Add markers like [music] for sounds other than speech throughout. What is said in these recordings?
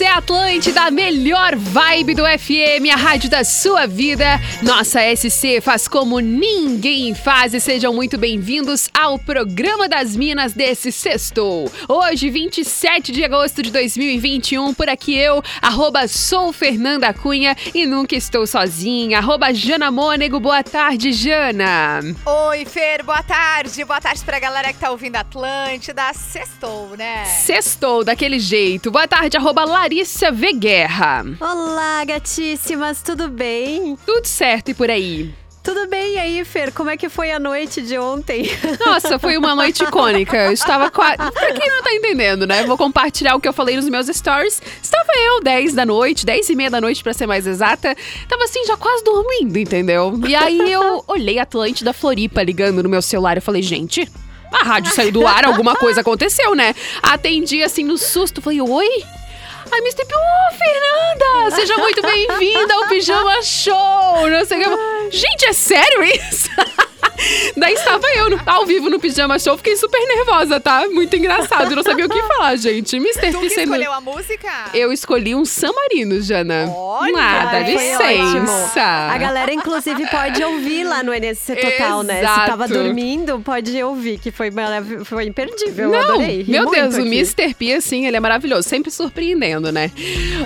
Essa é a Atlântida, a melhor vibe do FM, a rádio da sua vida. Nossa SC faz como ninguém faz e sejam muito bem-vindos ao programa das Minas desse sexto. Hoje, 27 de agosto de 2021, por aqui eu, arroba sou Fernanda Cunha e nunca estou sozinha, arroba Jana Mônego. Boa tarde, Jana. Oi, Fer, boa tarde. Boa tarde pra galera que tá ouvindo Atlântida. Sextou, né? Sextou, daquele jeito. Boa tarde, arroba Larissa V. Guerra. Olá, gatíssimas, tudo bem? Tudo certo e por aí? Tudo bem e aí, Fer? Como é que foi a noite de ontem? Nossa, foi uma noite icônica. Eu estava quase. Pra quem não tá entendendo, né? Vou compartilhar o que eu falei nos meus stories. Estava eu, 10 da noite, 10 e meia da noite, pra ser mais exata. Tava assim, já quase dormindo, entendeu? E aí eu olhei Atlântida Floripa ligando no meu celular e falei, gente. A rádio saiu do ar, alguma coisa aconteceu, né? Atendi assim no susto, falei, oi? Aí Mr. P, oh, Fernanda! Seja muito bem-vinda ao Pijama Show! Não sei o que. Gente, é sério isso? [laughs] Daí estava eu no, ao vivo no Pijama Show, fiquei super nervosa, tá? Muito engraçado, eu não sabia o que falar, gente. Mr. Tu P que sendo... escolheu a música? Eu escolhi um San Marino, Jana. Olha! Ah, dá Foi licença. A galera, inclusive, pode ouvir lá no NSC Total, né? Se Exato. tava dormindo, pode ouvir, que foi, foi imperdível. Eu Não, adorei. ri meu Deus, o aqui. Mr. P, assim, ele é maravilhoso, sempre surpreendendo, né?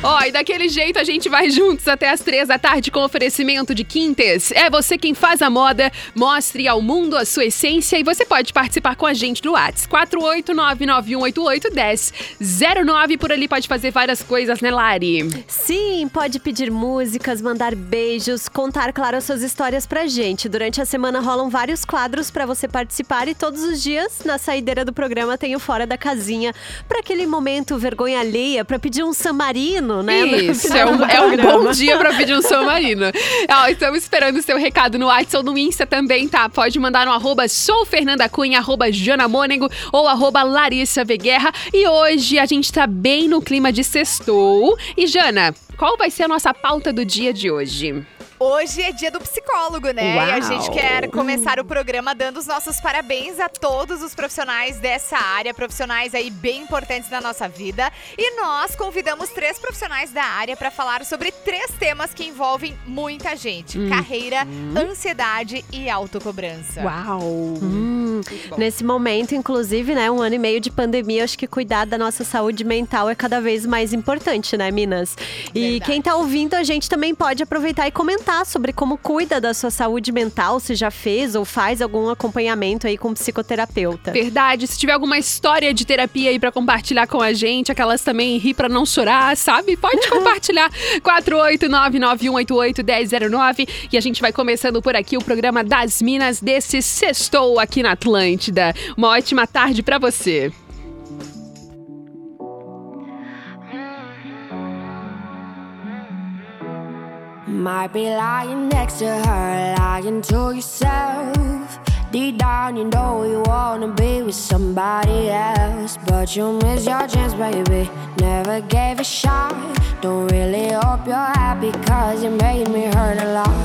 Ó, e daquele jeito a gente vai juntos até as três da tarde com oferecimento de Quintes. É você quem faz a moda, mostre ao mundo a sua essência e você pode participar com a gente no WhatsApp. 48991881009, por ali pode fazer várias coisas, né, Lari? Sim, pode pedir músicas, mandar beijos, contar, claro, as suas histórias pra gente. Durante a semana rolam vários quadros pra você participar e todos os dias, na saideira do programa, tem o Fora da Casinha, pra aquele momento vergonha alheia, pra pedir um samarino, né? Isso, é um, é um bom dia pra pedir um São Marino. [laughs] Ó, estamos esperando o seu recado no WhatsApp ou no Insta também, tá? Pode mandar no arroba sou Fernanda Cunha, arroba Jana Mônego ou arroba Larissa. E hoje a gente tá bem no clima de sextou. E Jana, qual vai ser a nossa pauta do dia de hoje? Hoje é dia do psicólogo, né? Uau. E a gente quer começar o programa dando os nossos parabéns a todos os profissionais dessa área, profissionais aí bem importantes na nossa vida. E nós convidamos três profissionais da área para falar sobre três temas que envolvem muita gente: Hum. carreira, ansiedade e autocobrança. Uau! Hum, nesse momento, inclusive, né, um ano e meio de pandemia, acho que cuidar da nossa saúde mental é cada vez mais importante, né, Minas? E Verdade. quem tá ouvindo a gente também pode aproveitar e comentar sobre como cuida da sua saúde mental, se já fez ou faz algum acompanhamento aí com psicoterapeuta. Verdade, se tiver alguma história de terapia aí pra compartilhar com a gente, aquelas também ri pra não chorar, sabe? Pode [laughs] compartilhar. 48991881009 e a gente vai começando por aqui o programa das Minas desse sextou aqui na Atlântida. Uma ótima tarde pra você. Might be lying next to her, lying to yourself. Deep down, you know you wanna be with somebody else. But you miss your chance, baby. Never gave a shot. Don't really hope you're happy, cause you made me hurt a lot.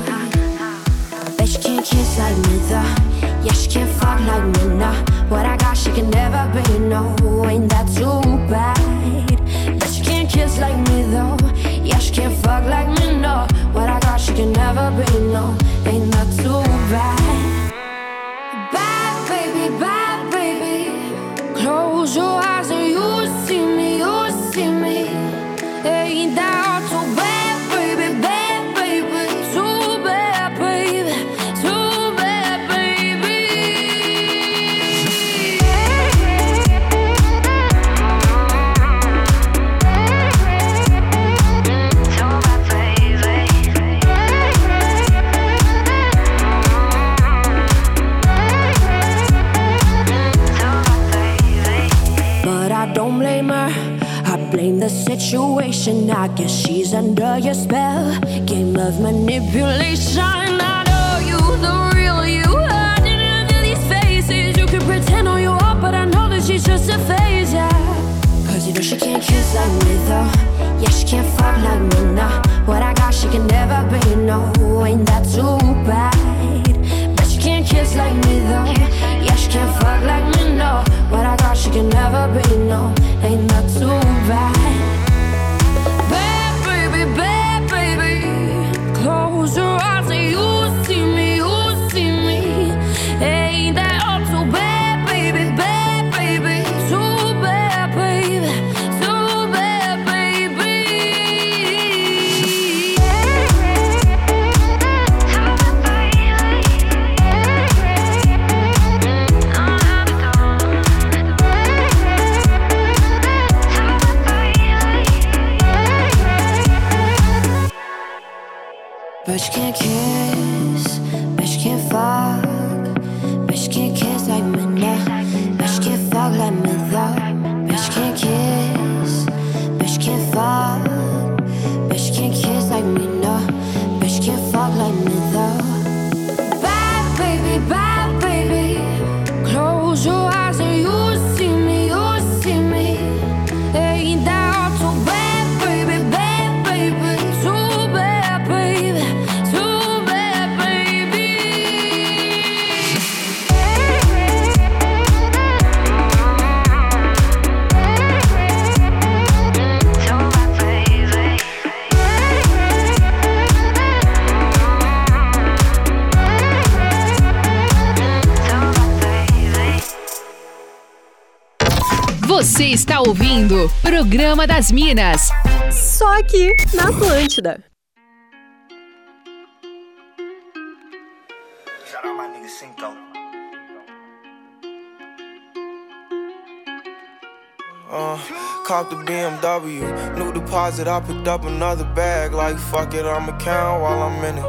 Bet she can't kiss like me, though. Yeah, she can't fuck like me, nah. What I got, she can never be, no. Ain't that too bad? Bet she can't kiss like me, though. Yeah, she can't fuck like me, can never be, no. Ain't that too? Bad situation. I guess she's under your spell. Game of manipulation. I know you, the real you. Hiding under these faces. You can pretend all you want, but I know that she's just a phase, yeah. Cause you know she can't kiss like me, though. Yeah, she can't fuck like me, nah. What I got, she can never be, no. Ain't that too bad? But she can't kiss like me, though. Yeah, she can't fuck like me, no. What I got, she can never be, no. Ain't that too bad? Programa das Minas. Só aqui na Atlântida. Cinco. Uh, caught the BMW, deposit. I picked up another bag. Like fuck it, I'ma count while I'm in it.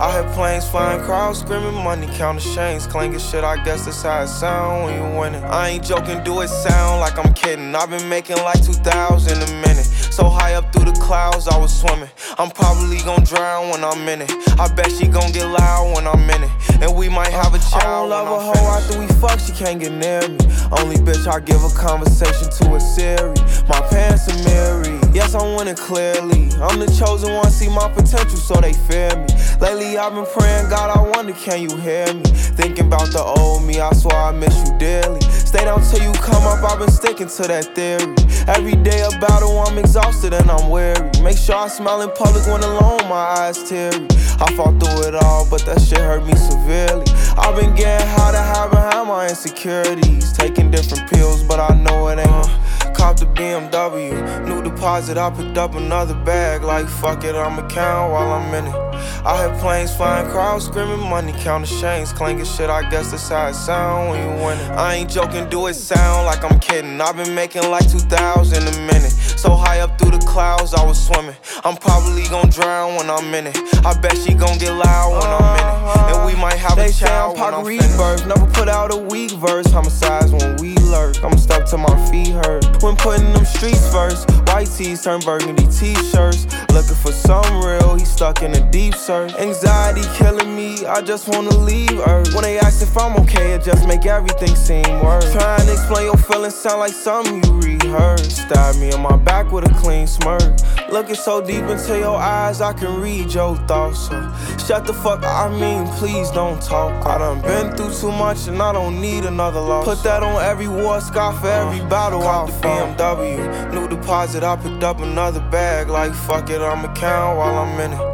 I hear planes flying, crowds screaming, money counting chains, clanking shit. I guess that's how it sound when you win it. I ain't joking, do it sound like I'm kidding. I've been making like 2,000 a minute. So high up through the clouds, I was swimming. I'm probably gonna drown when I'm in it. I bet she gonna get loud when I'm in it. And we might have a child. I don't love a hoe after we fuck, she can't get near me. Only bitch I give a conversation to is Siri. My pants are mirrored. Yes, I'm winning clearly. I'm the chosen one, see my potential, so they fear me. Lately, I've been praying, God, I wonder, can you hear me? Thinking about the old me, I swear I miss you dearly. Stay down till you come up, I've been sticking to that theory. Every day a battle, I'm exhausted and I'm weary. Make sure I smile in public when alone, my eyes teary. I fought through it all, but that shit hurt me severely. I've been getting high to hide behind my insecurities. Taking different pills, but I know it ain't. Cop the BMW, new deposit. I picked up another bag. Like fuck it, I'ma count while I'm in it. I hear planes flying, crowds screaming, money counting chains, clanking shit. I guess that's how it sound when you win it. I ain't joking, do it sound like I'm kidding. I've been making like 2,000 a minute. So high up through the clouds, I was swimming. I'm probably gonna drown when I'm in it. I bet she gon' get loud when I'm in it. And we might have They a child I'm when I'm rebirth. Never put out a weak verse. Homicides when we lurk. I'm stuck to my feet hurt. When putting them streets first. White tees turn burgundy t-shirts. Looking for some real. He stuck in a deep search. Anxiety killing me. I just wanna leave Earth. When they ask if I'm okay, it just make everything seem worse. Trying to explain your feelings sound like something you rehearsed. Stab me on my back with a clean smirk. Looking so deep into your eyes, I can read your thoughts. So shut the fuck. I mean, please don't talk. I done been through too much and I don't need another loss. Put that on every war scar for every battle. Cop the BMW, new deposit. I picked up another bag. Like fuck it, I'ma count while I'm in it.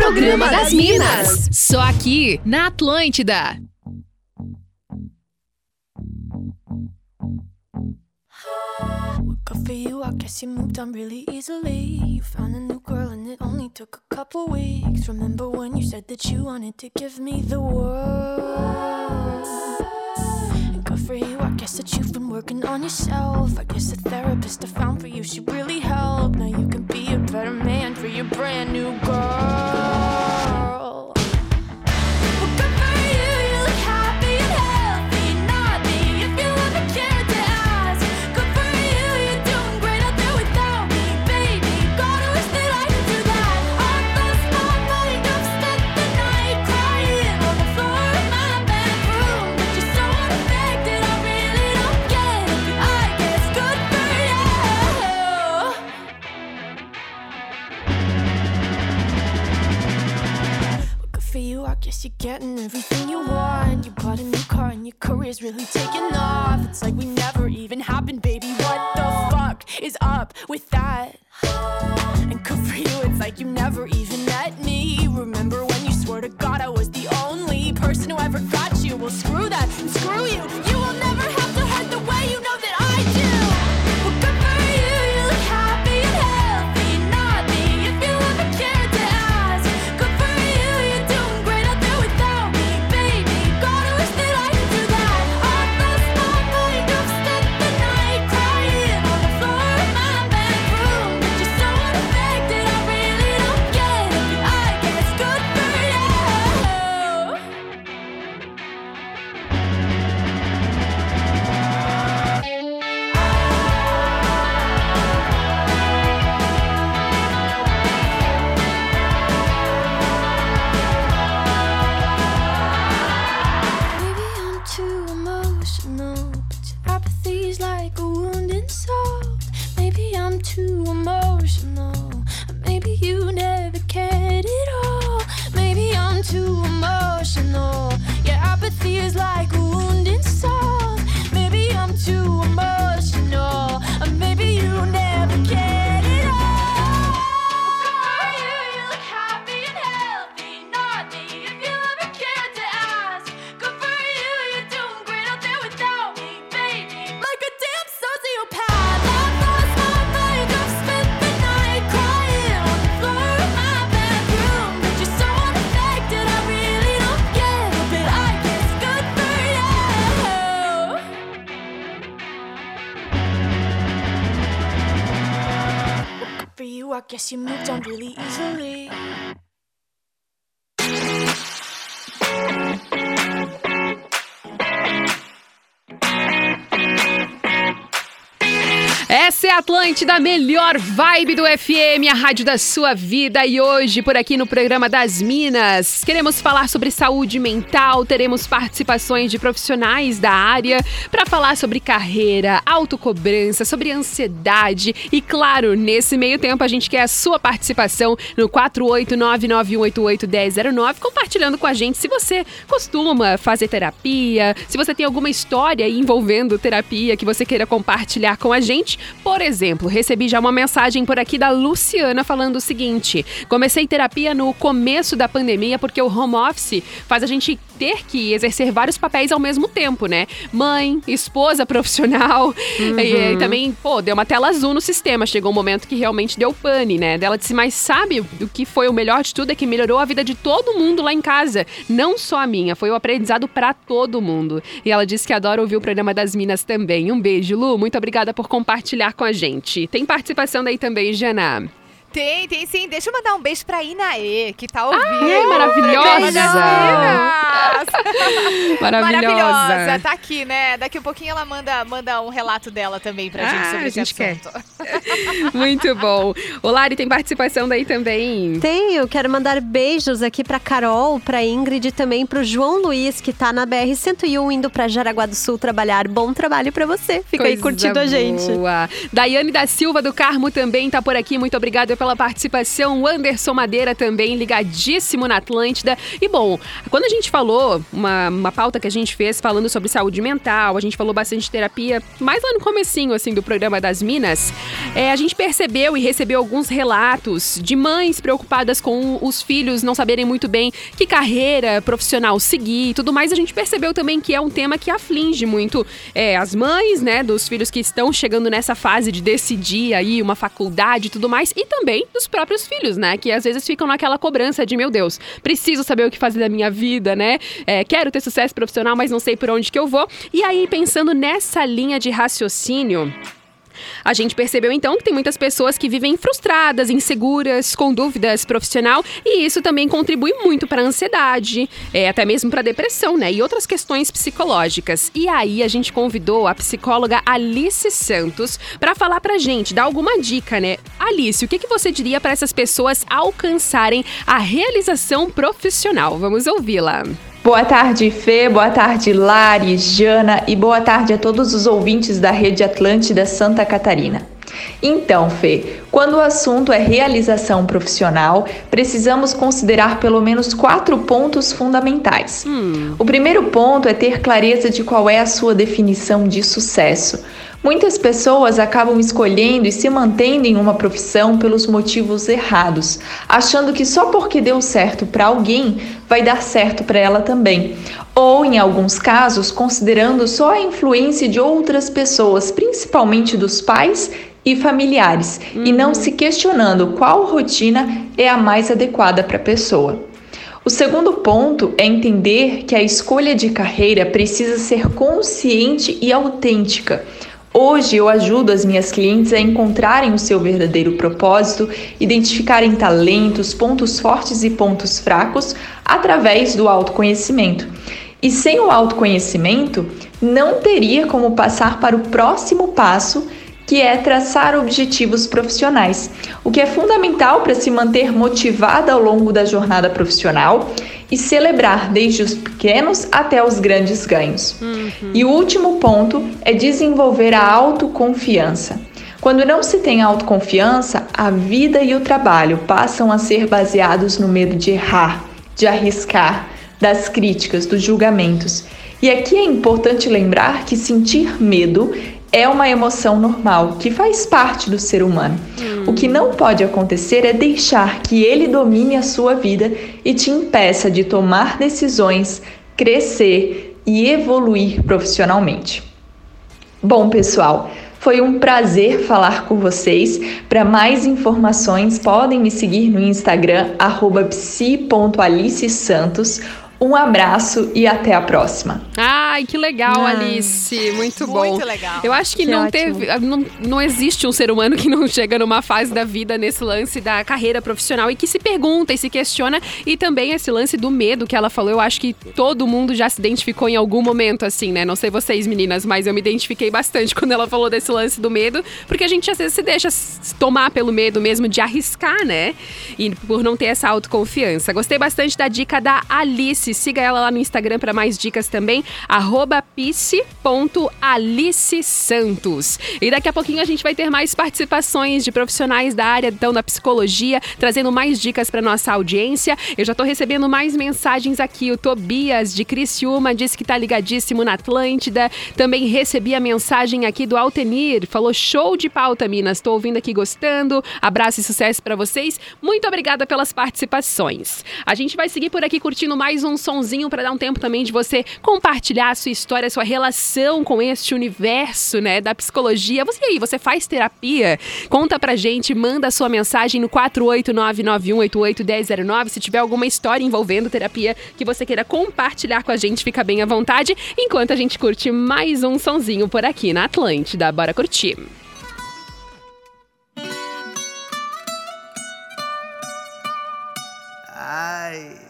Programa das Minas. Só aqui na Atlântida. Good for you, I I guess you moved on really easily. You found a new girl and it only took a couple weeks. Remember when you said that you wanted to give me the world? And good for you, I guess that you've been working on yourself. I guess the therapist I found for you, she really helped. Now é a Atlântida, a melhor vibe do FM, a rádio da sua vida. E hoje, por aqui no programa das Minas, queremos falar sobre saúde mental. Teremos participações de profissionais da área para falar sobre carreira, autocobrança, sobre ansiedade. E claro, nesse meio tempo, a gente quer a sua participação no 48991881009, compartilhando com a gente se você costuma fazer terapia, se você tem alguma história envolvendo terapia que você queira compartilhar com a gente. Por exemplo, recebi já uma mensagem por aqui da Luciana falando o seguinte: comecei terapia no começo da pandemia porque o home office faz a gente ter que exercer vários papéis ao mesmo tempo, né? Mãe, esposa [laughs] profissional. E, e também, pô, deu uma tela azul no sistema. Chegou um momento que realmente deu pane, né? Dela disse, mas sabe o que foi o melhor de tudo? É que melhorou a vida de todo mundo lá em casa. Não só a minha, foi o aprendizado pra todo mundo. E ela disse que adora ouvir o programa das Minas também. Um beijo, Lu. Muito obrigada por compartilhar com a gente. Tem participação daí também, Jana. Tem, tem sim. Deixa eu mandar um beijo pra Inaê, que tá ouvindo. Ai, maravilhosa! [laughs] Maravilhosa. Maravilhosa. Tá aqui, né? Daqui a pouquinho ela manda, manda um relato dela também pra gente Ah, sobre a esse gente quer. assunto. [laughs] Muito bom. O Lari tem participação daí também. Tenho, quero mandar beijos aqui pra Carol, pra Ingrid e também pro João Luiz, que tá na BR-101 indo pra Jaraguá do Sul trabalhar. Bom trabalho pra você. Fica aí Coisa curtindo a gente. boa. Daiane da Silva do Carmo também tá por aqui. Muito obrigada pela participação. O Anderson Madeira também, ligadíssimo na Atlântida. E bom, quando a gente falou, uma, uma pauta que a gente fez falando sobre saúde mental, a gente falou bastante de terapia, mais lá no comecinho, assim, do programa das Minas, é, a gente percebeu e recebeu alguns relatos de mães preocupadas com os filhos não saberem muito bem que carreira profissional seguir e tudo mais. A gente percebeu também que é um tema que aflige muito é, as mães, né, dos filhos que estão chegando nessa fase de decidir aí uma faculdade e tudo mais, e também dos próprios filhos, né, que às vezes ficam naquela cobrança de, meu Deus, preciso saber o que fazer da minha vida, né, é, quero ter sucesso profissional, mas não sei por onde que eu vou. E aí, pensando nessa linha de raciocínio, a gente percebeu então que tem muitas pessoas que vivem frustradas, inseguras, com dúvidas profissional e isso também contribui muito para a ansiedade, é, até mesmo para a depressão, né? E outras questões psicológicas. E aí a gente convidou a psicóloga Alice Santos para falar pra gente, dar alguma dica, né? Alice, o que, que você diria para essas pessoas alcançarem a realização profissional? Vamos ouvi-la. Boa tarde, Fê. Boa tarde, Lari, Jana e boa tarde a todos os ouvintes da Rede Atlântida Santa Catarina. Então, Fê, quando o assunto é realização profissional, precisamos considerar pelo menos quatro pontos fundamentais. Hum. O primeiro ponto é ter clareza de qual é a sua definição de sucesso. Muitas pessoas acabam escolhendo e se mantendo em uma profissão pelos motivos errados, achando que só porque deu certo para alguém vai dar certo para ela também. Ou, em alguns casos, considerando só a influência de outras pessoas, principalmente dos pais e familiares, uhum. e não se questionando qual rotina é a mais adequada para a pessoa. O segundo ponto é entender que a escolha de carreira precisa ser consciente e autêntica Hoje eu ajudo as minhas clientes a encontrarem o seu verdadeiro propósito, identificarem talentos, pontos fortes e pontos fracos através do autoconhecimento. E sem o autoconhecimento, não teria como passar para o próximo passo, que é traçar objetivos profissionais, o que é fundamental para se manter motivada ao longo da jornada profissional e celebrar desde os pequenos até os grandes ganhos. Uhum. E o último ponto é desenvolver a autoconfiança. Quando não se tem autoconfiança, a vida e o trabalho passam a ser baseados no medo de errar, de arriscar, das críticas, dos julgamentos. E aqui é importante lembrar que sentir medo é uma emoção normal que faz parte do ser humano. Hum. O que não pode acontecer é deixar que ele domine a sua vida e te impeça de tomar decisões, crescer e evoluir profissionalmente. Bom, pessoal, foi um prazer falar com vocês. Para mais informações, podem me seguir no Instagram psi.alicesantos um abraço e até a próxima. Ai, que legal, ah, Alice. Muito bom. Muito legal. Eu acho que, que não ótimo. teve. Não, não existe um ser humano que não chega numa fase da vida nesse lance da carreira profissional e que se pergunta e se questiona. E também esse lance do medo que ela falou. Eu acho que todo mundo já se identificou em algum momento, assim, né? Não sei vocês, meninas, mas eu me identifiquei bastante [laughs] quando ela falou desse lance do medo, porque a gente às vezes se deixa tomar pelo medo mesmo de arriscar, né? E por não ter essa autoconfiança. Gostei bastante da dica da Alice Siga ela lá no Instagram para mais dicas também, pice.alicesantos. E daqui a pouquinho a gente vai ter mais participações de profissionais da área então, da psicologia, trazendo mais dicas para nossa audiência. Eu já estou recebendo mais mensagens aqui. O Tobias de Criciúma disse que está ligadíssimo na Atlântida. Também recebi a mensagem aqui do Altenir. Falou show de pauta, Minas. Estou ouvindo aqui gostando. Abraço e sucesso para vocês. Muito obrigada pelas participações. A gente vai seguir por aqui curtindo mais um sonzinho para dar um tempo também de você compartilhar a sua história, a sua relação com este universo, né, da psicologia. Você aí, você faz terapia? Conta pra gente, manda a sua mensagem no 48991881009 se tiver alguma história envolvendo terapia que você queira compartilhar com a gente, fica bem à vontade, enquanto a gente curte mais um sonzinho por aqui na Atlântida. Bora curtir. Ai.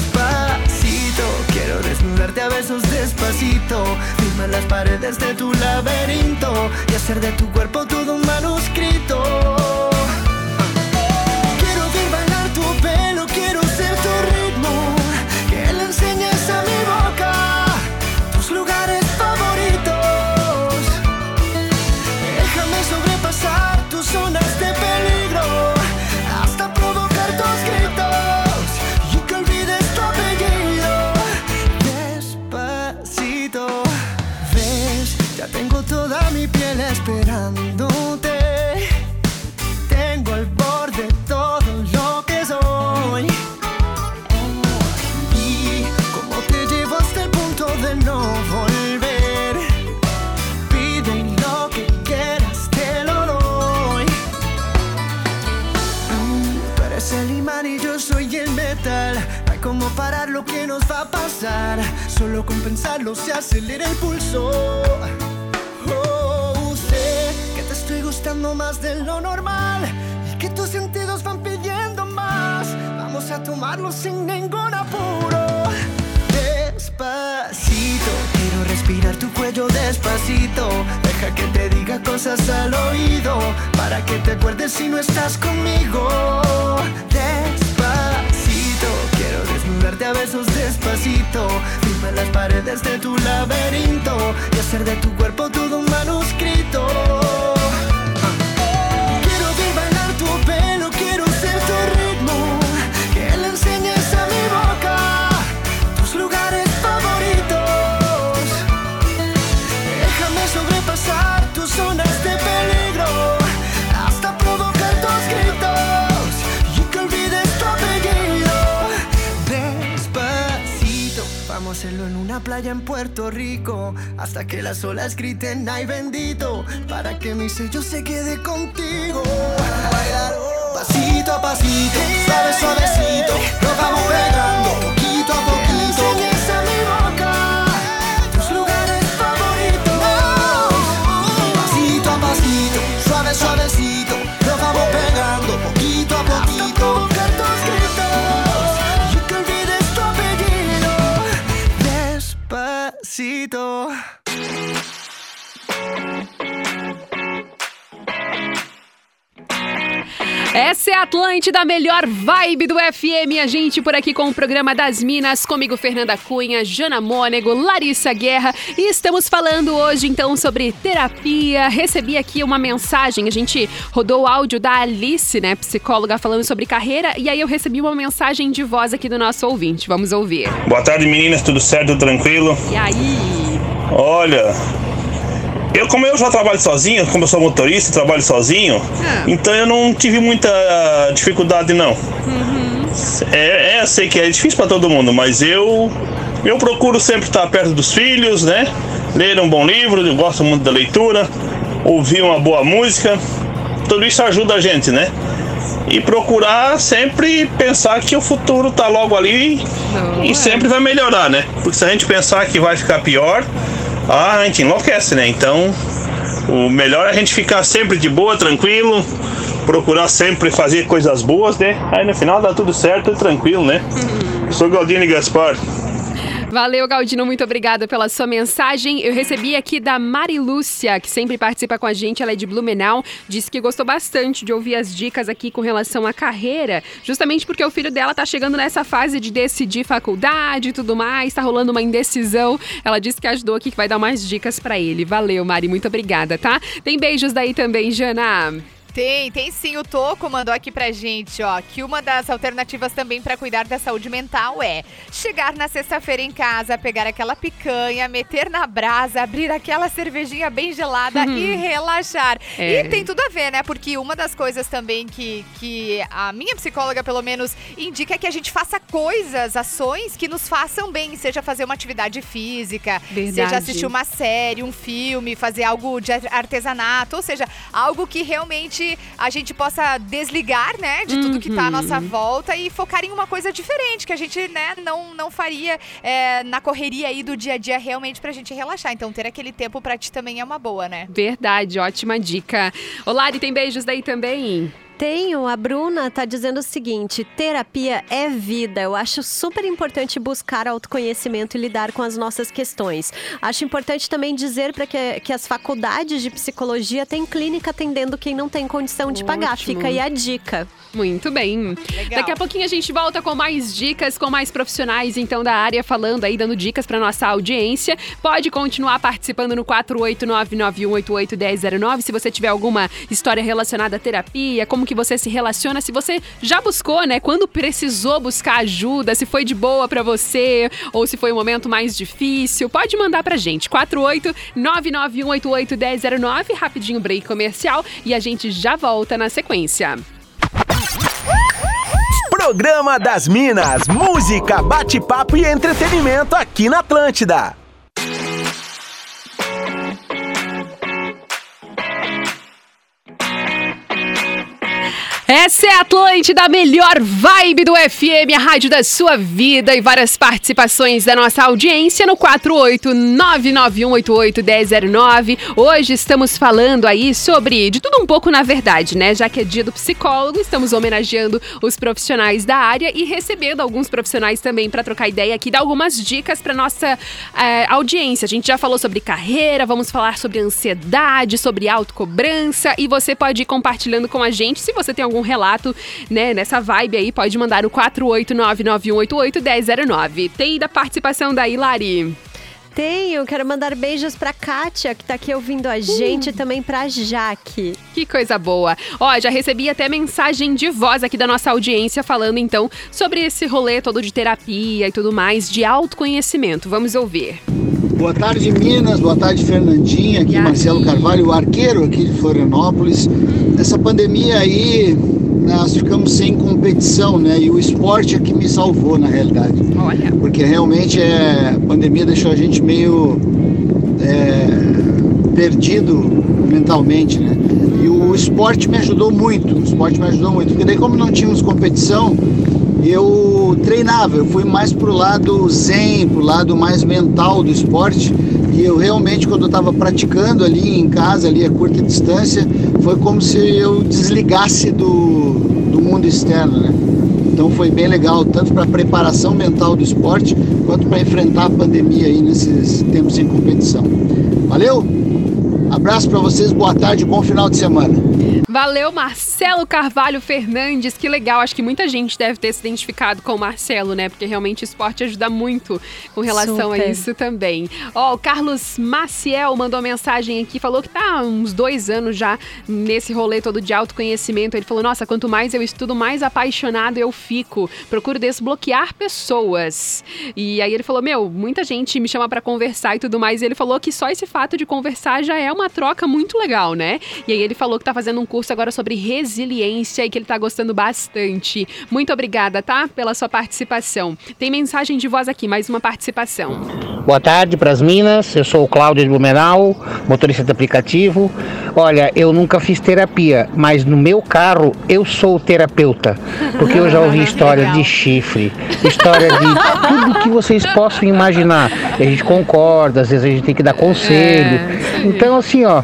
quiero desnudarte a besos despacito. Firma las paredes de tu laberinto y hacer de tu cuerpo todo un manuscrito. Esperándote. Tengo al borde todo lo que soy. Y como te llevo hasta el punto de no volver. Pide lo que quieras, te lo doy. Mm, Tú eres el imán y yo soy el metal. No hay como parar lo que nos va a pasar. Solo con pensarlo se acelera el pulso. Más de lo normal. Y que tus sentidos van pidiendo más. Vamos a tomarlo sin ningún apuro. Despacito, quiero respirar tu cuello despacito. Deja que te diga cosas al oído. Para que te acuerdes si no estás conmigo. Despacito, quiero desnudarte a besos despacito. Firma las paredes de tu laberinto y hacer de tu cuerpo todo un manuscrito. Playa en Puerto Rico hasta que las olas griten ay bendito para que mi sello se quede contigo. Pasito a pasito, suave suavecito, nos vamos pegando Essa é a Atlântida, a melhor vibe do FM. A gente por aqui com o programa das Minas, comigo Fernanda Cunha, Jana Mônego, Larissa Guerra. E estamos falando hoje então sobre terapia. Recebi aqui uma mensagem, a gente rodou o áudio da Alice, né, psicóloga, falando sobre carreira. E aí eu recebi uma mensagem de voz aqui do nosso ouvinte. Vamos ouvir. Boa tarde, meninas, tudo certo, tranquilo? E aí? Olha, eu como eu já trabalho sozinho, como eu sou motorista, trabalho sozinho, então eu não tive muita ah, dificuldade não. É, é, eu sei que é difícil para todo mundo, mas eu eu procuro sempre estar perto dos filhos, né? Ler um bom livro, eu gosto muito da leitura, ouvir uma boa música, tudo isso ajuda a gente, né? E procurar sempre pensar que o futuro tá logo ali e sempre vai melhorar, né? Porque se a gente pensar que vai ficar pior, ah, a gente enlouquece, né? Então, o melhor é a gente ficar sempre de boa, tranquilo, procurar sempre fazer coisas boas, né? Aí no final dá tudo certo e tranquilo, né? Sou Galdino Gaspar. Valeu, Galdino, muito obrigada pela sua mensagem. Eu recebi aqui da Mari Lúcia, que sempre participa com a gente, ela é de Blumenau, disse que gostou bastante de ouvir as dicas aqui com relação à carreira, justamente porque o filho dela tá chegando nessa fase de decidir faculdade e tudo mais, tá rolando uma indecisão. Ela disse que ajudou aqui, que vai dar mais dicas pra ele. Valeu, Mari, muito obrigada, tá? Tem beijos daí também, Jana. Tem, tem sim. O Toco mandou aqui pra gente, ó, que uma das alternativas também pra cuidar da saúde mental é chegar na sexta-feira em casa, pegar aquela picanha, meter na brasa, abrir aquela cervejinha bem gelada e relaxar. É. E tem tudo a ver, né? Porque uma das coisas também que, que a minha psicóloga, pelo menos, indica é que a gente faça coisas, ações que nos façam bem, seja fazer uma atividade física, Verdade. seja assistir uma série, um filme, fazer algo de artesanato, ou seja, algo que realmente a gente possa desligar, né, de tudo que tá à nossa volta e focar em uma coisa diferente, que a gente, né, não, não faria é, na correria aí do dia a dia realmente pra gente relaxar. Então ter aquele tempo pra ti também é uma boa, né? Verdade, ótima dica. Ô, Lari, tem beijos daí também? Tenho, a Bruna tá dizendo o seguinte: terapia é vida. Eu acho super importante buscar autoconhecimento e lidar com as nossas questões. Acho importante também dizer para que, que as faculdades de psicologia têm clínica atendendo quem não tem condição de pagar. Ótimo. Fica aí a dica. Muito bem. Legal. Daqui a pouquinho a gente volta com mais dicas, com mais profissionais então da área falando aí, dando dicas para nossa audiência. Pode continuar participando no 48991881009 se você tiver alguma história relacionada à terapia, como que você se relaciona, se você já buscou, né, quando precisou buscar ajuda, se foi de boa para você ou se foi um momento mais difícil, pode mandar pra gente. 48991881009, rapidinho break comercial e a gente já volta na sequência. Programa das Minas, música, bate-papo e entretenimento aqui na Atlântida. Essa é a Atlântida, a melhor vibe do FM, a rádio da sua vida e várias participações da nossa audiência no 48991881009. Hoje estamos falando aí sobre de tudo um pouco na verdade, né? Já que é dia do psicólogo, estamos homenageando os profissionais da área e recebendo alguns profissionais também para trocar ideia aqui, dar algumas dicas para nossa eh, audiência. A gente já falou sobre carreira, vamos falar sobre ansiedade, sobre autocobrança e você pode ir compartilhando com a gente se você tem algum relato, né, nessa vibe aí, pode mandar no 48991881009. Tem da participação da Hilari. Tenho, quero mandar beijos pra Kátia, que tá aqui ouvindo a gente, e também pra Jaque. Que coisa boa. Ó, já recebi até mensagem de voz aqui da nossa audiência falando então sobre esse rolê todo de terapia e tudo mais, de autoconhecimento. Vamos ouvir. Boa tarde, Minas. Boa tarde, Fernandinha. Aqui, Marcelo Carvalho, o arqueiro aqui de Florianópolis. Essa pandemia aí, nós ficamos sem competição, né? E o esporte é que me salvou, na realidade. Olha. Porque realmente é, a pandemia deixou a gente meio é, perdido mentalmente, né? E o esporte me ajudou muito. O esporte me ajudou muito. Porque daí, como não tínhamos competição, eu treinava, eu fui mais pro lado zen, pro lado mais mental do esporte. E eu realmente, quando eu estava praticando ali em casa, ali a curta distância, foi como se eu desligasse do, do mundo externo, né? Então foi bem legal, tanto para a preparação mental do esporte, quanto para enfrentar a pandemia aí nesses tempos sem competição. Valeu? Abraço para vocês, boa tarde, bom final de semana. Valeu, Marcelo Carvalho Fernandes. Que legal. Acho que muita gente deve ter se identificado com o Marcelo, né? Porque realmente o esporte ajuda muito com relação a Super. isso também. Ó, o Carlos Maciel mandou mensagem aqui, falou que tá há uns dois anos já nesse rolê todo de autoconhecimento. Ele falou: Nossa, quanto mais eu estudo, mais apaixonado eu fico. Procuro desbloquear pessoas. E aí ele falou: Meu, muita gente me chama pra conversar e tudo mais. E ele falou que só esse fato de conversar já é uma troca muito legal, né? E aí ele falou que tá fazendo um curso agora sobre resiliência e que ele tá gostando bastante. Muito obrigada, tá? Pela sua participação. Tem mensagem de voz aqui, mais uma participação. Boa tarde para as Minas, eu sou o Cláudio de Blumenau, motorista de aplicativo. Olha, eu nunca fiz terapia, mas no meu carro eu sou terapeuta, porque eu já ouvi [laughs] história de chifre, história de tudo que vocês possam imaginar. E a gente concorda, às vezes a gente tem que dar conselho. Então, assim, ó,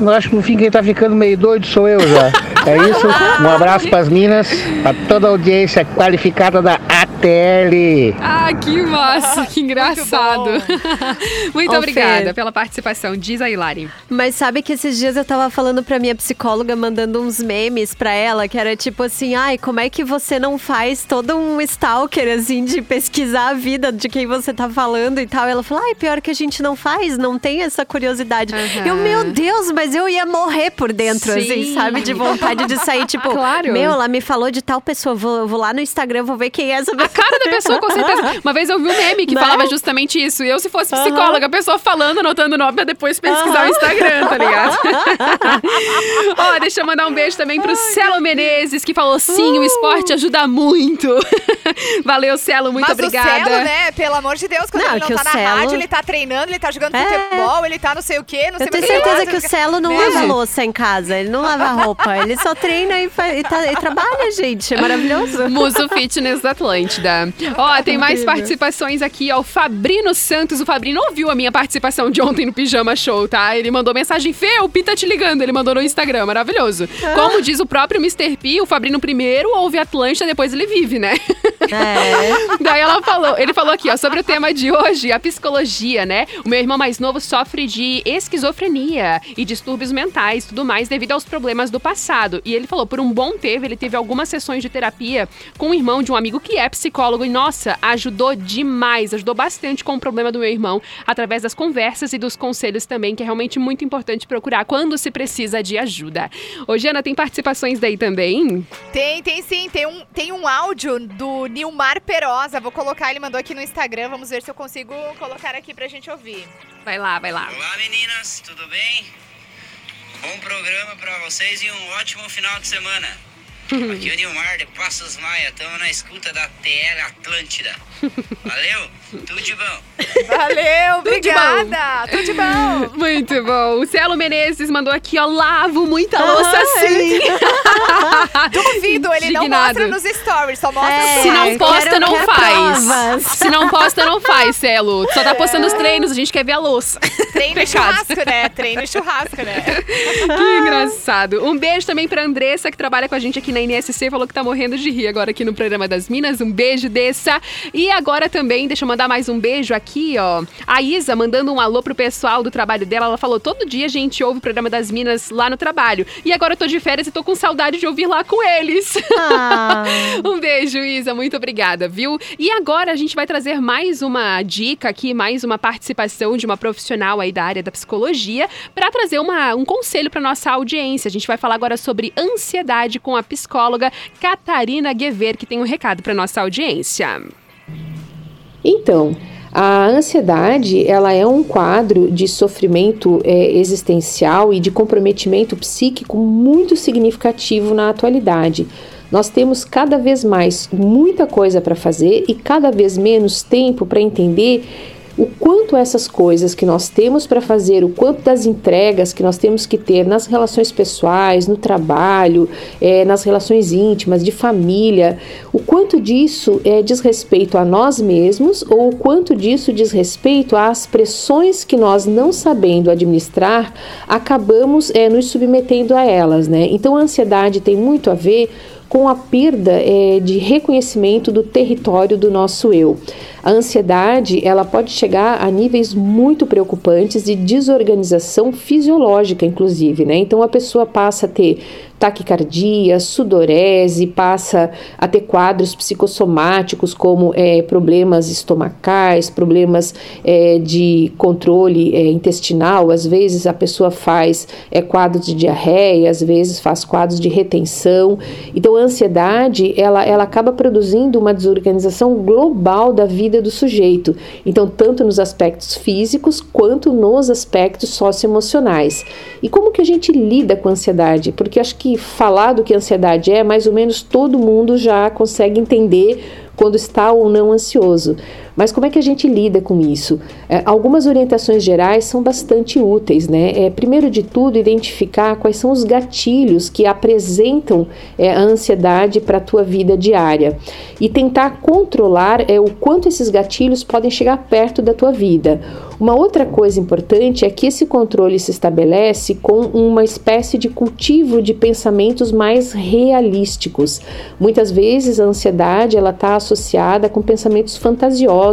eu acho que no fim quem tá ficando meio doido sou eu já. É isso. Um abraço para as minas, para toda a audiência qualificada da ATL. Ah, que massa, que engraçado. [laughs] Muito, Ô, obrigada Fê. pela participação. Diz aí, Lari. Mas sabe que esses dias eu tava falando pra minha psicóloga, mandando uns memes pra ela, que era tipo assim, ai, como é que você não faz todo um stalker, assim, de pesquisar a vida de quem você tá falando e tal? Ela falou, ai, pior que a gente não faz, não tem essa curiosidade. Aham. Eu, meu Deus, mas eu ia morrer por dentro, assim, Sim. sabe? De vontade de sair, [laughs] tipo, Claro. meu, ela me falou de tal pessoa, vou, vou lá no Instagram, vou ver quem é essa pessoa. A cara da pessoa, com certeza. [laughs] Uma vez eu vi um meme que Né? falava justamente isso. E eu, se fosse psicóloga, a pessoa falando, anotando o nome pra depois pesquisar o Instagram, tá ligado? [laughs] Ó, deixa eu mandar um beijo também pro Celo Menezes, que falou: sim, o esporte ajuda muito. Valeu, Celo, muito Mas obrigada. o Celo, né? Pelo amor de Deus, quando Não, ele não que tá na Celo- rádio, ele tá treinando, ele tá jogando É. futebol, ele tá não sei o quê, não sei Eu tenho que certeza lá, que o Celo não né? lava louça em casa, ele não lava roupa, ele só treina e, fa- e tá- e trabalha, gente. É maravilhoso. Muso Fitness da Atlântida. Ó, tem mais participações aqui, ó. O Fabrino Santos. O Fabrino ouviu a minha participação de ontem no Pijama Show, tá? Ele mandou mensagem, Fê, o Pi tá te ligando. Ele mandou no Instagram, maravilhoso. Como diz o próprio Mr. P, o Fabrino primeiro ouve Atlântida, depois ele vive, né? [laughs] É. Daí ela falou, ele falou aqui, ó, sobre o tema de hoje, a psicologia, né? O meu irmão mais novo sofre de esquizofrenia e distúrbios mentais, tudo mais, devido aos problemas do passado. E ele falou, por um bom tempo, ele teve algumas sessões de terapia com o irmão de um amigo que é psicólogo e, nossa, ajudou demais, ajudou bastante com o problema do meu irmão, através das conversas e dos conselhos também, que é realmente muito importante procurar quando se precisa de ajuda. Ô, Jana, tem participações daí também? Tem, tem sim. Tem um, tem um áudio do Nilmar Perosa. Vou colocar, ele mandou aqui no Instagram. Vamos ver se eu consigo colocar aqui pra gente ouvir. Vai lá, vai lá. Olá meninas, tudo bem? Bom programa pra vocês e um ótimo final de semana. [laughs] Aqui é o Nilmar de Passos Maia, estamos na escuta da TL Atlântida. [laughs] Valeu, tudo de bom. Valeu, obrigada. Tudo de bom. [laughs] Muito bom. O Celo Menezes mandou aqui, ó, lavo muita louça sim. [laughs] Duvido, ele não Indignado. mostra nos stories, só mostra É, Se não posta, não faz. provas. Se não posta, não faz, Celo. Só tá postando os treinos, a gente quer ver a louça. Treino e [laughs] churrasco, né? Treino e churrasco, né? Que engraçado. Um beijo também pra Andressa, que trabalha com a gente aqui na NSC, falou que tá morrendo de rir agora aqui no programa das Minas. Um beijo dessa. E agora também, deixa eu mandar mais um beijo aqui, ó. A Isa mandando um alô pro pessoal do trabalho dela. Ela falou: todo dia a gente ouve o programa das Minas lá no trabalho. E agora eu tô de férias e tô com saudade de ouvir lá com eles. Ah. [laughs] Um beijo, Isa. Muito obrigada, viu? E agora a gente vai trazer mais uma dica aqui, mais uma participação de uma profissional aí da área da psicologia para trazer uma, um conselho para nossa audiência. A gente vai falar agora sobre ansiedade com a psicóloga Catarina Guever, que tem um recado para nossa audiência. Então, a ansiedade, ela é um quadro de sofrimento é, existencial e de comprometimento psíquico muito significativo na atualidade. Nós temos cada vez mais muita coisa para fazer e cada vez menos tempo para entender o quanto essas coisas que nós temos para fazer, o quanto das entregas que nós temos que ter nas relações pessoais, no trabalho, eh, nas relações íntimas, de família, o quanto disso é diz respeito a nós mesmos ou o quanto disso diz respeito às pressões que nós, não sabendo administrar, acabamos eh, nos submetendo a elas, né? Então a ansiedade tem muito a ver com a perda eh, de reconhecimento do território do nosso eu. A ansiedade ela pode chegar a níveis muito preocupantes de desorganização fisiológica, inclusive, né? Então a pessoa passa a ter taquicardia, sudorese, passa a ter quadros psicossomáticos como eh, problemas estomacais, problemas eh, de controle eh, intestinal. Às vezes a pessoa faz eh, quadros de diarreia, às vezes faz quadros de retenção. Então a ansiedade ela, ela acaba produzindo uma desorganização global da vida do sujeito. Então tanto nos aspectos físicos quanto nos aspectos socioemocionais. E como que a gente lida com a ansiedade? Porque acho que falar do que a ansiedade é, mais ou menos todo mundo já consegue entender quando está ou não ansioso. Mas como é que a gente lida com isso? É, algumas orientações gerais são bastante úteis, né? É, primeiro de tudo, identificar quais são os gatilhos que apresentam é, a ansiedade para a tua vida diária e tentar controlar é, o quanto esses gatilhos podem chegar perto da tua vida. Uma outra coisa importante é que esse controle se estabelece com uma espécie de cultivo de pensamentos mais realísticos. Muitas vezes a ansiedade ela está associada com pensamentos fantasiosos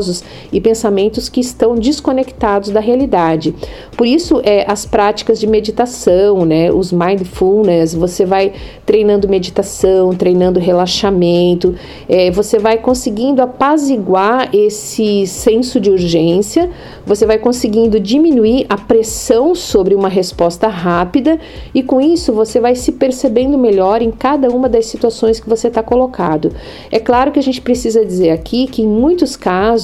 e pensamentos que estão desconectados da realidade. Por isso, é, as práticas de meditação, né, os mindfulness, você vai treinando meditação, treinando relaxamento, é, você vai conseguindo apaziguar esse senso de urgência, você vai conseguindo diminuir a pressão sobre uma resposta rápida e com isso você vai se percebendo melhor em cada uma das situações que você está colocado. É claro que a gente precisa dizer aqui que em muitos casos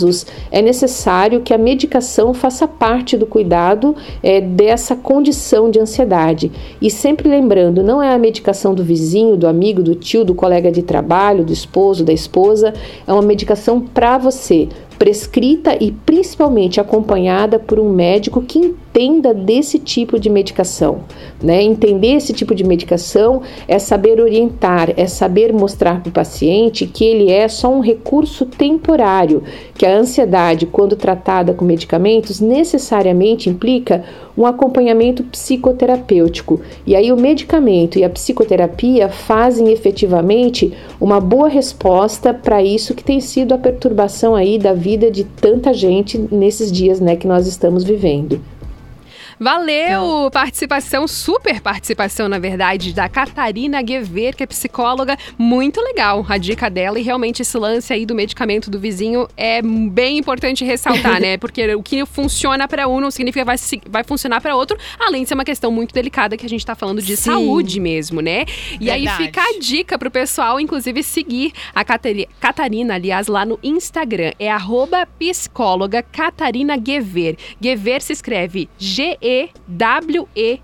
é necessário que a medicação faça parte do cuidado é, dessa condição de ansiedade. E sempre lembrando, não é a medicação do vizinho, do amigo, do tio, do colega de trabalho, do esposo, da esposa, é uma medicação para você prescrita e principalmente acompanhada por um médico que entenda desse tipo de medicação. Né? Entender esse tipo de medicação é saber orientar, é saber mostrar para o paciente que ele é só um recurso temporário, que a ansiedade, quando tratada com medicamentos, necessariamente implica um acompanhamento psicoterapêutico. E aí o medicamento e a psicoterapia fazem efetivamente uma boa resposta para isso que tem sido a perturbação aí da vida de tanta gente nesses dias, né, que nós estamos vivendo. Valeu! Participação, super participação, na verdade, da Catarina Guever, que é psicóloga. Muito legal a dica dela. E realmente esse lance aí do medicamento do vizinho é bem importante ressaltar, né? [laughs] Porque o que funciona para um não significa que vai, vai funcionar para outro, além de ser uma questão muito delicada que a gente tá falando de Sim. saúde mesmo, né? E verdade. aí fica a dica pro pessoal, inclusive, seguir a Catarina, aliás, lá no Instagram. É arroba psicóloga Catarina Guever. Guever se escreve G-E e-W-E-H-R,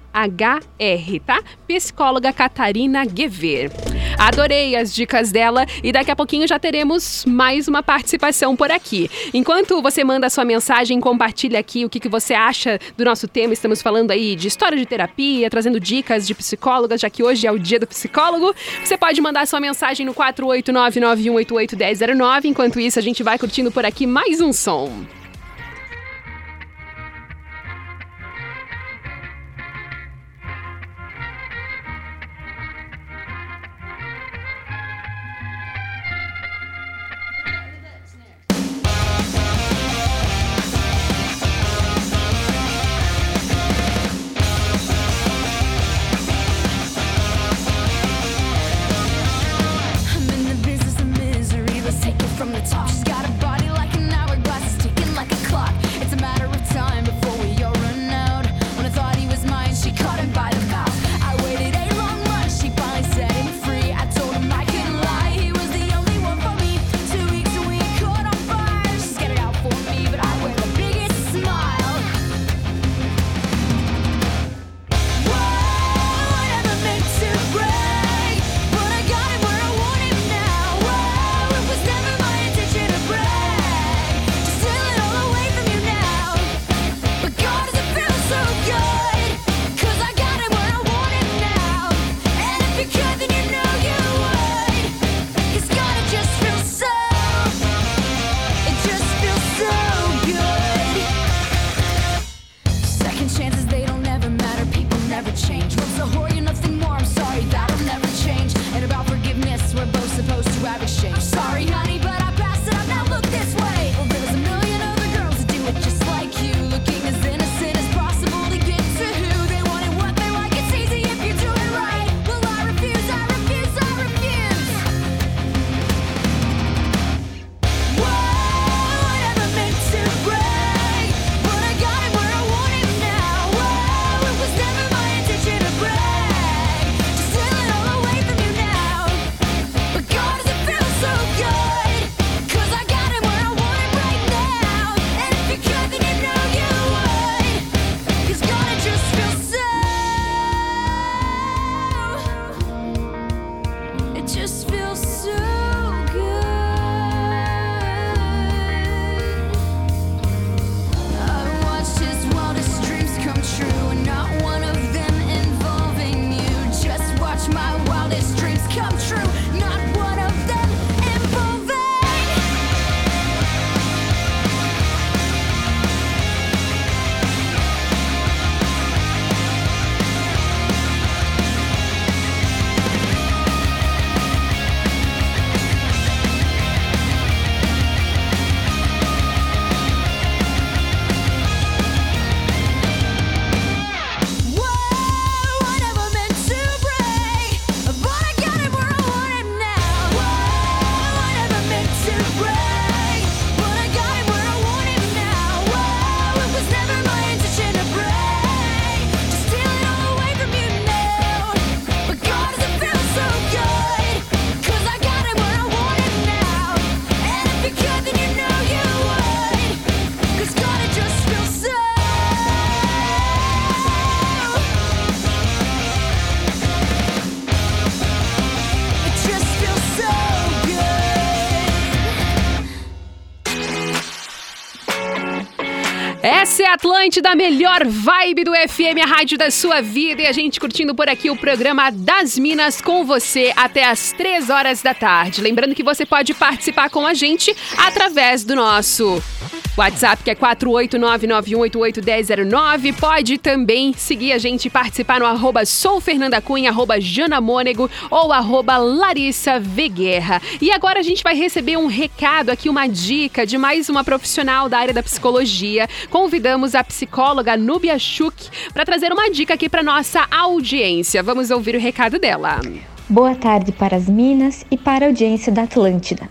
tá? Psicóloga Catarina Guever. Adorei as dicas dela e daqui a pouquinho já teremos mais uma participação por aqui. Enquanto você manda sua mensagem, compartilha aqui o que, que você acha do nosso tema. Estamos falando aí de história de terapia, trazendo dicas de psicólogas, já que hoje é o dia do psicólogo. Você pode mandar sua mensagem no 48991881009. Enquanto isso, a gente vai curtindo por aqui mais um som. Atlântida, a melhor vibe do FM, a rádio da sua vida. E a gente curtindo por aqui o programa das Minas com você até as 3 horas da tarde. Lembrando que você pode participar com a gente através do nosso WhatsApp, que é 48991881009. Pode também seguir a gente e participar no arroba soufernandacunha, arroba janamônego ou arroba Larissa Veguerra. E agora a gente vai receber um recado aqui, uma dica de mais uma profissional da área da psicologia. Convidamos a psicóloga Núbia Schuch para trazer uma dica aqui para nossa audiência. Vamos ouvir o recado dela. Boa tarde para as Minas e para a audiência da Atlântida.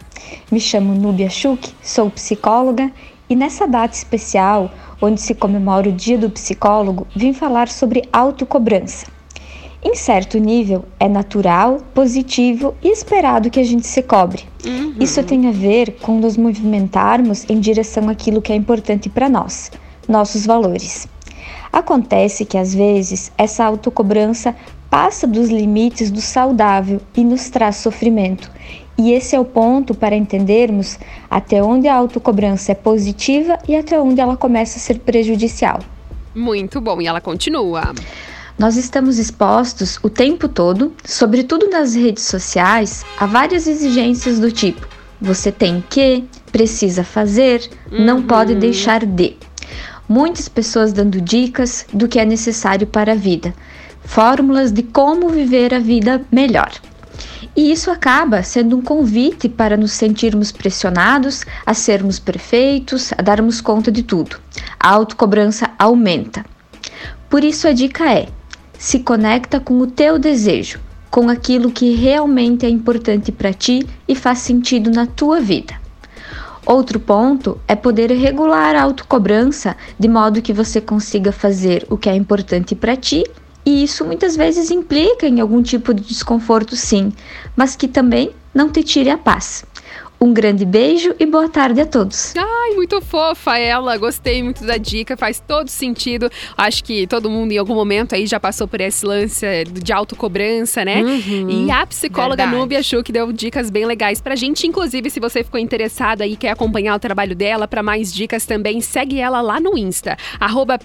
Me chamo Núbia Schuch, sou psicóloga e nessa data especial, onde se comemora o Dia do Psicólogo, vim falar sobre autocobrança. Em certo nível, é natural, positivo e esperado que a gente se cobre. Uhum. Isso tem a ver com nos movimentarmos em direção àquilo que é importante para nós, nossos valores. Acontece que às vezes essa autocobrança passa dos limites do saudável e nos traz sofrimento. E esse é o ponto para entendermos até onde a autocobrança é positiva e até onde ela começa a ser prejudicial. Muito bom, e ela continua. Nós estamos expostos o tempo todo, sobretudo nas redes sociais, a várias exigências do tipo: você tem que, precisa fazer, não pode deixar de. Muitas pessoas dando dicas do que é necessário para a vida, fórmulas de como viver a vida melhor. E isso acaba sendo um convite para nos sentirmos pressionados a sermos perfeitos, a darmos conta de tudo. A autocobrança aumenta. Por isso a dica é: se conecta com o teu desejo, com aquilo que realmente é importante para ti e faz sentido na tua vida. Outro ponto é poder regular a autocobrança de modo que você consiga fazer o que é importante para ti e isso muitas vezes implica em algum tipo de desconforto, sim, mas que também não te tire a paz. Um grande beijo e boa tarde a todos. Ai, muito fofa ela. Gostei muito da dica, faz todo sentido. Acho que todo mundo em algum momento aí já passou por esse lance de autocobrança, né? Uhum, e a psicóloga verdade. Núbia Schuch deu dicas bem legais pra gente. Inclusive, se você ficou interessada e quer acompanhar o trabalho dela, pra mais dicas também, segue ela lá no Insta, arroba.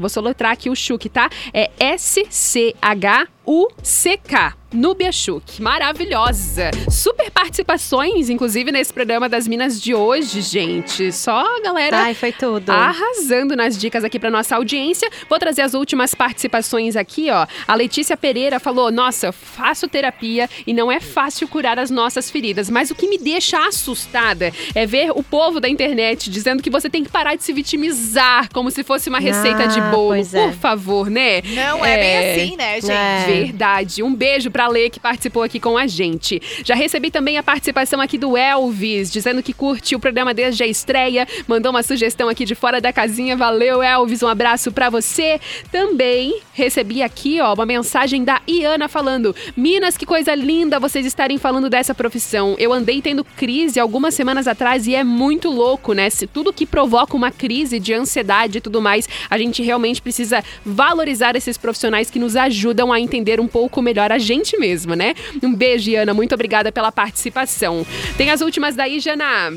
Vou soletrar aqui o Schuch, tá? É S-C-H U-C-K. Núbia Schuch, maravilhosa. Super participações, inclusive, nesse programa das Minas de hoje, gente. Só a galera Ai, foi tudo. arrasando nas dicas aqui pra nossa audiência. Vou trazer as últimas participações aqui, ó. A Letícia Pereira falou: Nossa, faço terapia e não é fácil curar as nossas feridas. Mas o que me deixa assustada é ver o povo da internet dizendo que você tem que parar de se vitimizar como se fosse uma receita de Ah, bolo. pois é. Por favor, né? Não é bem assim, né, gente? É. Verdade. Um beijo pra Lê que participou aqui com a gente. Já recebi também a participação aqui do Elvis, dizendo que curte o programa desde a estreia. Mandou uma sugestão aqui de fora da casinha. Valeu, Elvis. Um abraço pra você. Também recebi aqui, ó, uma mensagem da Iana falando: Minas, que coisa linda vocês estarem falando dessa profissão. Eu andei tendo crise algumas semanas atrás e é muito louco, né? Se tudo que provoca uma crise de ansiedade e tudo mais, a gente realmente precisa valorizar esses profissionais que nos ajudam a entender um pouco melhor a gente mesmo, né? Um beijo, Iana. Muito obrigada pela participação. Tem as últimas daí, Jana.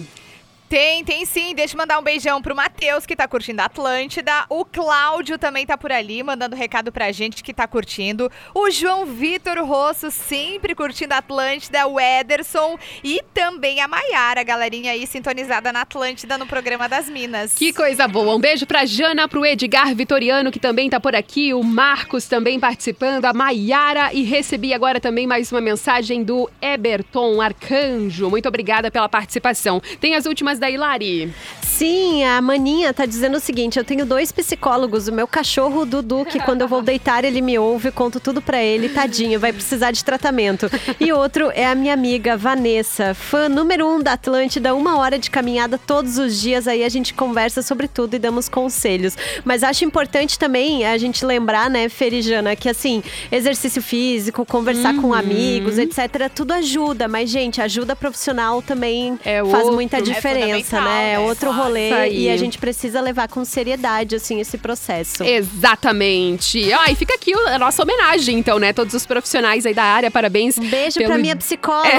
Tem, tem sim. Deixa eu mandar um beijão pro Matheus, que tá curtindo a Atlântida. O Cláudio também tá por ali, mandando recado pra gente que tá curtindo. O João Vitor Rosso, sempre curtindo a Atlântida. O Ederson e também a Maiara, galerinha aí sintonizada na Atlântida no programa das Minas. Que coisa boa. Um beijo pra Jana, pro Edgar Vitoriano, que também tá por aqui. O Marcos também participando. A Maiara. E recebi agora também mais uma mensagem do Eberton Arcanjo. Muito obrigada pela participação. Tem as últimas da Hilari. Sim, a Maninha tá dizendo o seguinte: eu tenho dois psicólogos. O meu cachorro, o Dudu, que quando eu vou [laughs] deitar, ele me ouve, conto tudo pra ele, tadinho, vai precisar de tratamento. E outro é a minha amiga Vanessa, fã número um da Atlântida, uma hora de caminhada todos os dias. Aí a gente conversa sobre tudo e damos conselhos. Mas acho importante também a gente lembrar, né, Ferijana, que assim, exercício físico, conversar com Uhum. amigos, etc., tudo ajuda. Mas, gente, ajuda profissional também É faz outro. muita É diferença, fundamental, né? É outro Claro. Rolê e a gente precisa levar com seriedade, assim, esse processo. Exatamente. Ó, e fica aqui a nossa homenagem, então, né? Todos os profissionais aí da área, parabéns. Um beijo pra minha psicóloga.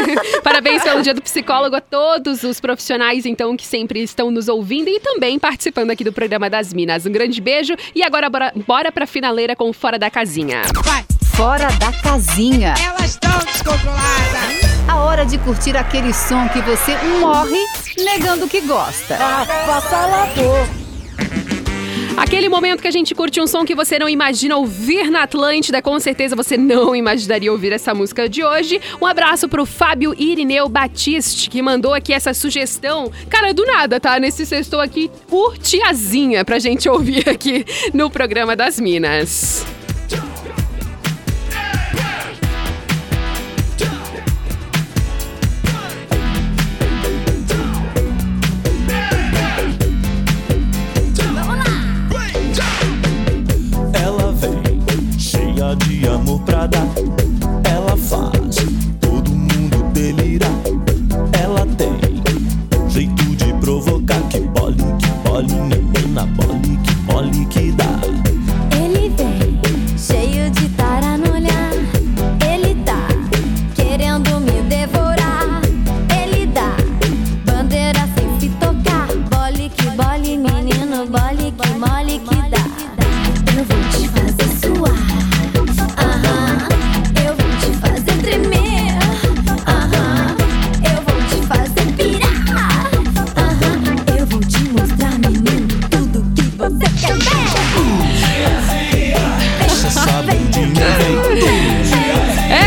[laughs] parabéns pelo dia do psicólogo a todos os profissionais, então, que sempre estão nos ouvindo e também participando aqui do programa das Minas. Um grande beijo e agora bora, bora pra finaleira com Fora da Casinha. Fora da casinha. Elas estão descontroladas. A hora de curtir aquele som que você morre negando que gosta. Aquele momento que a gente curte um som que você não imagina ouvir na Atlântida, com certeza você não imaginaria ouvir essa música de hoje. Um abraço pro Fábio Irineu Batiste, que mandou aqui essa sugestão. Cara, do nada, tá? Nesse sextou aqui, por tiazinha, pra gente ouvir aqui no programa das Minas. de novo.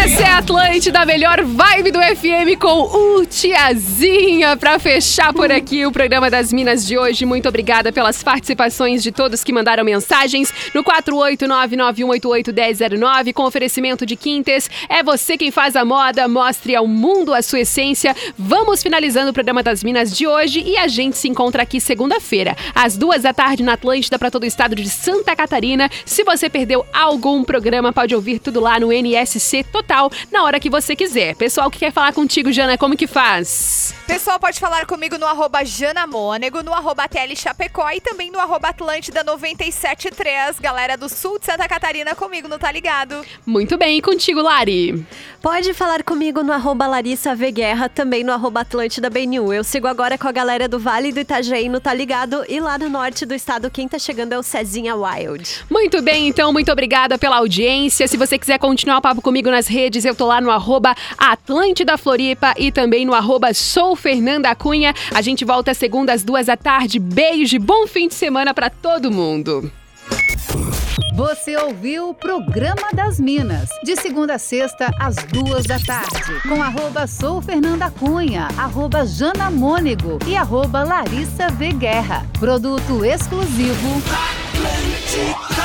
Essa é a Atlântida, a melhor vibe do FM com o Tiazinha pra fechar por aqui o programa das Minas de hoje. Muito obrigada pelas participações de todos que mandaram mensagens no 48991881009 com oferecimento de Quintes. É você quem faz a moda, mostre ao mundo a sua essência. Vamos finalizando o programa das Minas de hoje e a gente se encontra aqui segunda-feira, às duas da tarde na Atlântida para todo o estado de Santa Catarina. Se você perdeu algum programa, pode ouvir tudo lá no NSC Total na hora que você quiser. Pessoal que quer falar contigo, Jana, como que faz? Pessoal, pode falar comigo no arroba Janamônego, no arroba TL Chapecó e também no arroba Atlântida 973. Galera do sul de Santa Catarina comigo, não tá ligado? Muito bem, e contigo, Lari? Pode falar comigo no arroba Larissa V Guerra, também no arroba Atlântida BNU. Eu sigo agora com a galera do Vale do Itajaí no Tá Ligado e lá no norte do estado quem tá chegando é o Cezinha Wild. Muito bem, então, muito obrigada pela audiência. Se você quiser continuar o papo comigo nas redes, eu tô lá no arroba Atlântida Floripa e também no arroba Sou Fernanda Cunha. A gente volta segunda às duas da tarde. Beijo bom fim de semana pra todo mundo. Você ouviu o Programa das Minas, de segunda a sexta, às duas da tarde, com arroba Sou Fernanda Cunha, arroba Jana e arroba Larissa V Guerra. Produto exclusivo. Atlântica.